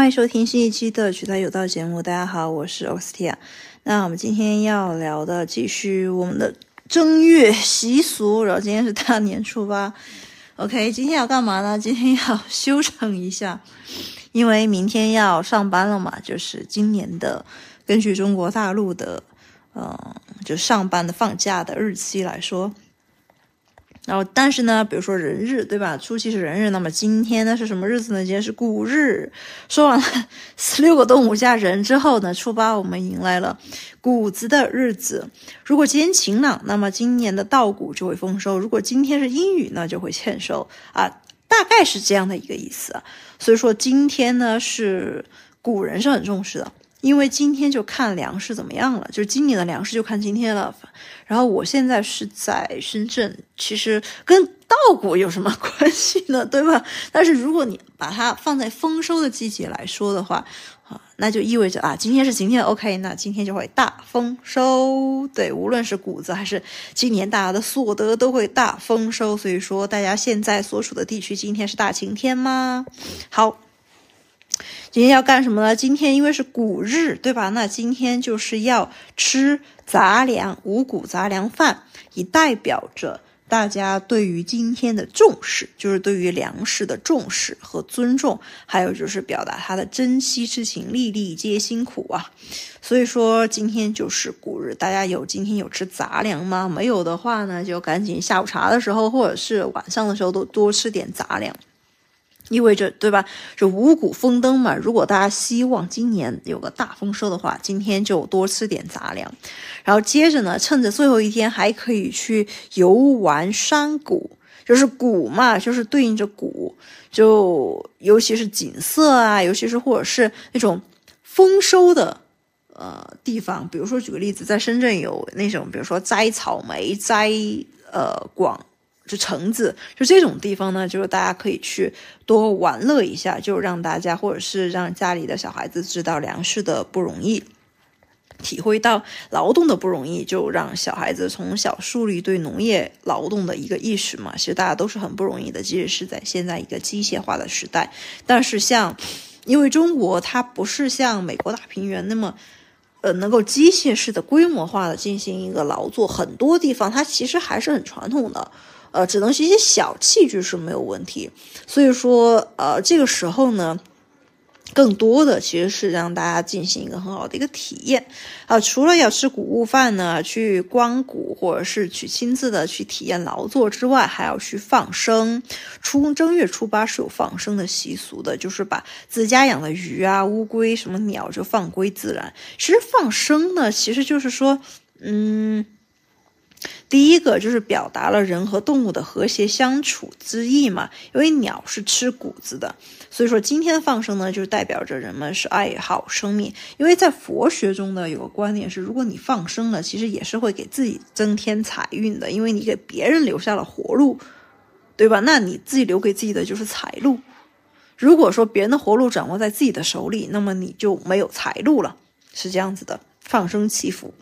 欢迎收听新一期的《取材有道》节目。大家好，我是欧斯蒂亚。那我们今天要聊的继续我们的正月习俗，然后今天是大年初八。OK，今天要干嘛呢？今天要休整一下，因为明天要上班了嘛。就是今年的，根据中国大陆的，嗯，就上班的放假的日期来说。然后，但是呢，比如说人日，对吧？初七是人日，那么今天呢是什么日子呢？今天是谷日。说完了 十六个动物加人之后呢，初八我们迎来了谷子的日子。如果今天晴朗，那么今年的稻谷就会丰收；如果今天是阴雨，那就会欠收啊，大概是这样的一个意思。所以说今天呢，是古人是很重视的。因为今天就看粮食怎么样了，就是今年的粮食就看今天了。然后我现在是在深圳，其实跟稻谷有什么关系呢？对吧？但是如果你把它放在丰收的季节来说的话，啊，那就意味着啊，今天是今天 OK，那今天就会大丰收。对，无论是谷子还是今年大家的所得都会大丰收。所以说，大家现在所处的地区今天是大晴天吗？好。今天要干什么呢？今天因为是谷日，对吧？那今天就是要吃杂粮、五谷杂粮饭，以代表着大家对于今天的重视，就是对于粮食的重视和尊重，还有就是表达他的珍惜之情，粒粒皆辛苦啊。所以说今天就是谷日，大家有今天有吃杂粮吗？没有的话呢，就赶紧下午茶的时候或者是晚上的时候都多吃点杂粮。意味着，对吧？就五谷丰登嘛。如果大家希望今年有个大丰收的话，今天就多吃点杂粮。然后接着呢，趁着最后一天，还可以去游玩山谷，就是谷嘛，就是对应着谷，就尤其是景色啊，尤其是或者是那种丰收的呃地方。比如说，举个例子，在深圳有那种，比如说摘草莓、摘呃广。就橙子，就这种地方呢，就是大家可以去多玩乐一下，就让大家或者是让家里的小孩子知道粮食的不容易，体会到劳动的不容易，就让小孩子从小树立对农业劳动的一个意识嘛。其实大家都是很不容易的，即使是在现在一个机械化的时代，但是像因为中国它不是像美国大平原那么，呃，能够机械式的规模化的进行一个劳作，很多地方它其实还是很传统的。呃，只能是一些小器具是没有问题，所以说，呃，这个时候呢，更多的其实是让大家进行一个很好的一个体验啊。除了要吃谷物饭呢，去光谷或者是去亲自的去体验劳作之外，还要去放生。初正月初八是有放生的习俗的，就是把自家养的鱼啊、乌龟、什么鸟就放归自然。其实放生呢，其实就是说，嗯。第一个就是表达了人和动物的和谐相处之意嘛，因为鸟是吃谷子的，所以说今天的放生呢，就是代表着人们是爱好生命。因为在佛学中呢，有个观点是，如果你放生了，其实也是会给自己增添财运的，因为你给别人留下了活路，对吧？那你自己留给自己的就是财路。如果说别人的活路掌握在自己的手里，那么你就没有财路了，是这样子的。放生祈福。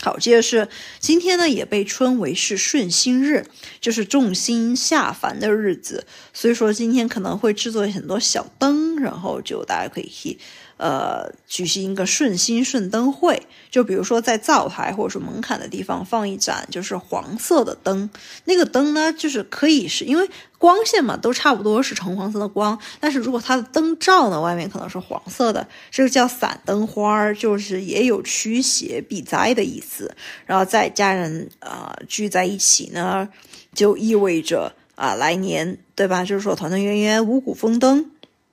好，接着是今天呢，也被称为是顺心日，就是众星下凡的日子。所以说今天可能会制作很多小灯，然后就大家可以去。呃，举行一个顺心顺灯会，就比如说在灶台或者是门槛的地方放一盏就是黄色的灯，那个灯呢，就是可以是因为光线嘛，都差不多是橙黄色的光，但是如果它的灯罩呢，外面可能是黄色的，这个叫散灯花儿，就是也有驱邪避灾的意思。然后在家人啊聚在一起呢，就意味着啊来年对吧？就是说团团圆圆，五谷丰登。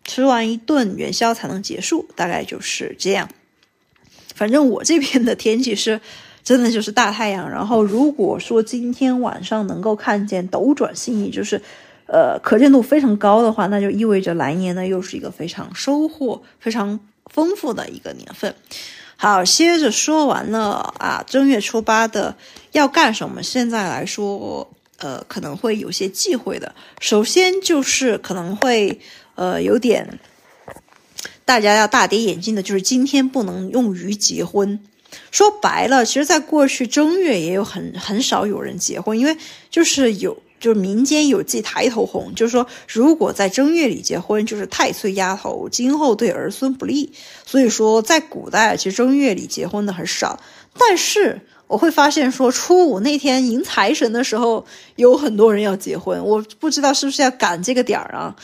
吃完一顿元宵才能结束，大概就是这样。反正我这边的天气是，真的就是大太阳。然后如果说今天晚上能够看见斗转星移，就是，呃，可见度非常高的话，那就意味着来年呢又是一个非常收获非常丰富的一个年份。好，接着说完了啊，正月初八的要干什么？现在来说，呃，可能会有些忌讳的。首先就是可能会。呃，有点，大家要大跌眼镜的，就是今天不能用于结婚。说白了，其实，在过去正月也有很很少有人结婚，因为就是有。就是民间有记抬头红，就是说如果在正月里结婚，就是太岁压头，今后对儿孙不利。所以说在古代其实正月里结婚的很少，但是我会发现说初五那天迎财神的时候，有很多人要结婚，我不知道是不是要赶这个点儿啊。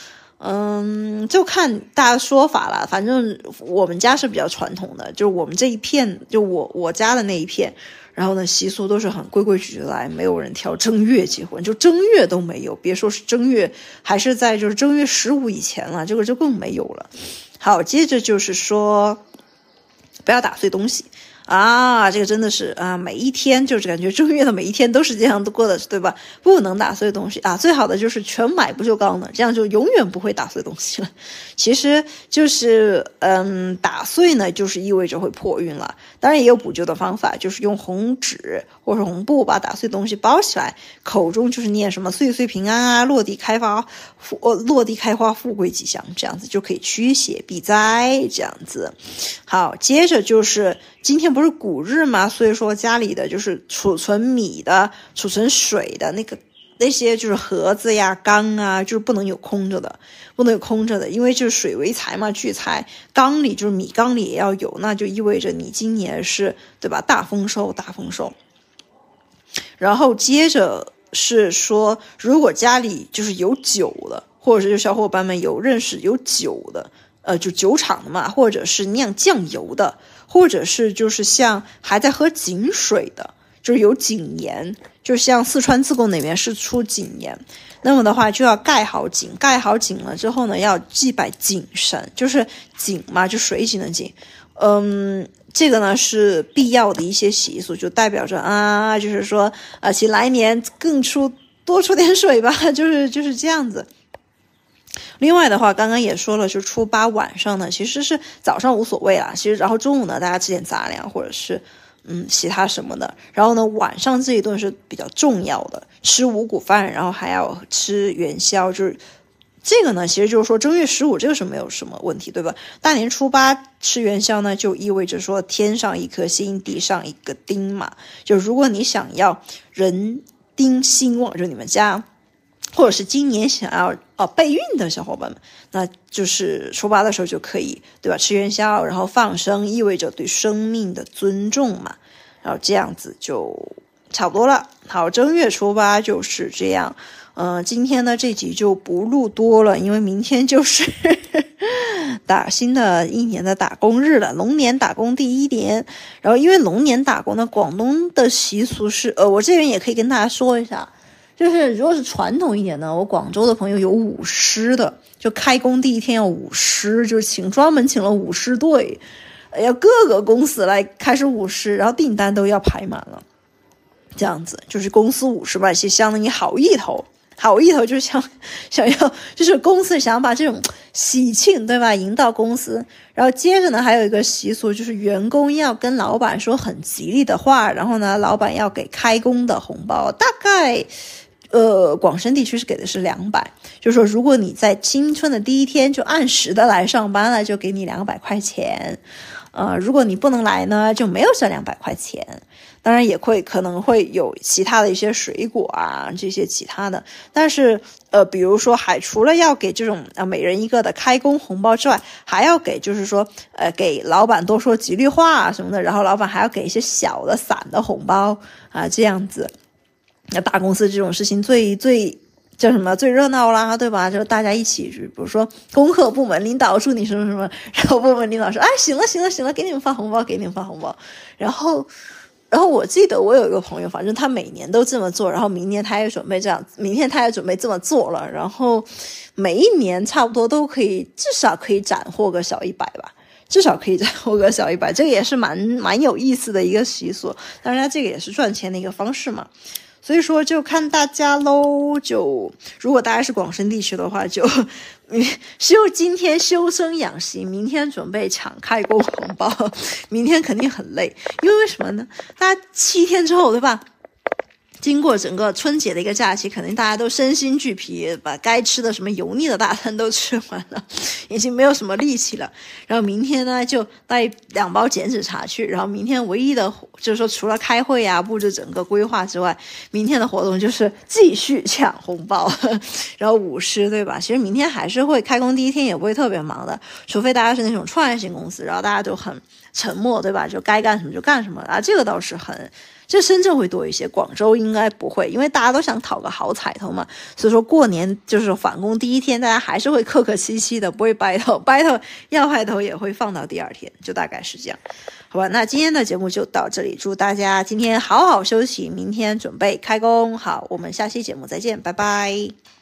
嗯，就看大家说法了。反正我们家是比较传统的，就是我们这一片，就我我家的那一片，然后呢习俗都是很规规矩矩来，没有人挑正月结婚，就正月都没有，别说是正月，还是在就是正月十五以前了，这个就更没有了。好，接着就是说，不要打碎东西。啊，这个真的是啊，每一天就是感觉正月的每一天都是这样过的，对吧？不能打碎东西啊，最好的就是全买不锈钢的，这样就永远不会打碎东西了。其实就是嗯，打碎呢，就是意味着会破运了。当然也有补救的方法，就是用红纸或者红布把打碎东西包起来，口中就是念什么“岁岁平安啊，落地开花富呃落地开花富贵吉祥”，这样子就可以驱邪避灾。这样子，好，接着就是今天。不是谷日嘛，所以说家里的就是储存米的、储存水的那个那些就是盒子呀、缸啊，就是不能有空着的，不能有空着的，因为就是水为财嘛，聚财。缸里就是米缸里也要有，那就意味着你今年是对吧？大丰收，大丰收。然后接着是说，如果家里就是有酒的，或者是小伙伴们有认识有酒的。呃，就酒厂的嘛，或者是酿酱油的，或者是就是像还在喝井水的，就是有井盐，就像四川自贡那边是出井盐，那么的话就要盖好井，盖好井了之后呢，要祭拜井神，就是井嘛，就水井的井，嗯，这个呢是必要的一些习俗，就代表着啊，就是说啊，请来年更出多出点水吧，就是就是这样子。另外的话，刚刚也说了，就初八晚上呢，其实是早上无所谓啦。其实，然后中午呢，大家吃点杂粮或者是嗯其他什么的。然后呢，晚上这一顿是比较重要的，吃五谷饭，然后还要吃元宵。就是这个呢，其实就是说正月十五这个是没有什么问题，对吧？大年初八吃元宵呢，就意味着说天上一颗星，地上一个丁嘛。就如果你想要人丁兴旺，就你们家。或者是今年想要备孕的小伙伴们，那就是初八的时候就可以，对吧？吃元宵，然后放生，意味着对生命的尊重嘛。然后这样子就差不多了。好，正月初八就是这样。嗯，今天呢这集就不录多了，因为明天就是 打新的一年的打工日了，龙年打工第一年。然后因为龙年打工呢，广东的习俗是，呃，我这边也可以跟大家说一下。就是如果是传统一点呢，我广州的朋友有舞狮的，就开工第一天要舞狮，就是请专门请了舞狮队，要各个公司来开始舞狮，然后订单都要排满了，这样子就是公司舞狮吧，其实相当于好意头，好意头就是想想要，就是公司想把这种喜庆对吧引到公司，然后接着呢还有一个习俗就是员工要跟老板说很吉利的话，然后呢老板要给开工的红包，大概。呃，广深地区是给的是两百，就是说，如果你在新春的第一天就按时的来上班了，就给你两百块钱。呃，如果你不能来呢，就没有这两百块钱。当然也会可能会有其他的一些水果啊，这些其他的。但是呃，比如说还除了要给这种呃每人一个的开工红包之外，还要给就是说呃给老板多说吉利话什么的，然后老板还要给一些小的散的红包啊，这样子。那大公司这种事情最最叫什么最热闹啦，对吧？就大家一起，比如说工科部门领导祝你什么什么，然后部门领导说：“哎，行了行了行了，给你们发红包，给你们发红包。”然后，然后我记得我有一个朋友，反正他每年都这么做，然后明年他也准备这样，明天他也准备这么做了，然后每一年差不多都可以至少可以斩获个小一百吧，至少可以斩获个小一百，这个也是蛮蛮有意思的一个习俗，当然这个也是赚钱的一个方式嘛。所以说，就看大家喽。就如果大家是广深地区的话，就 休今天修身养性，明天准备抢开工红包。明天肯定很累，因为为什么呢？大家七天之后，对吧？经过整个春节的一个假期，肯定大家都身心俱疲，把该吃的什么油腻的大餐都吃完了，已经没有什么力气了。然后明天呢，就带两包减脂茶去。然后明天唯一的就是说，除了开会呀、布置整个规划之外，明天的活动就是继续抢红包，然后舞狮，对吧？其实明天还是会开工第一天，也不会特别忙的，除非大家是那种创业型公司，然后大家都很沉默，对吧？就该干什么就干什么啊，这个倒是很。这深圳会多一些，广州应该不会，因为大家都想讨个好彩头嘛。所以说过年就是返工第一天，大家还是会客客气气的，不会掰头，掰头要派头也会放到第二天，就大概是这样，好吧？那今天的节目就到这里，祝大家今天好好休息，明天准备开工。好，我们下期节目再见，拜拜。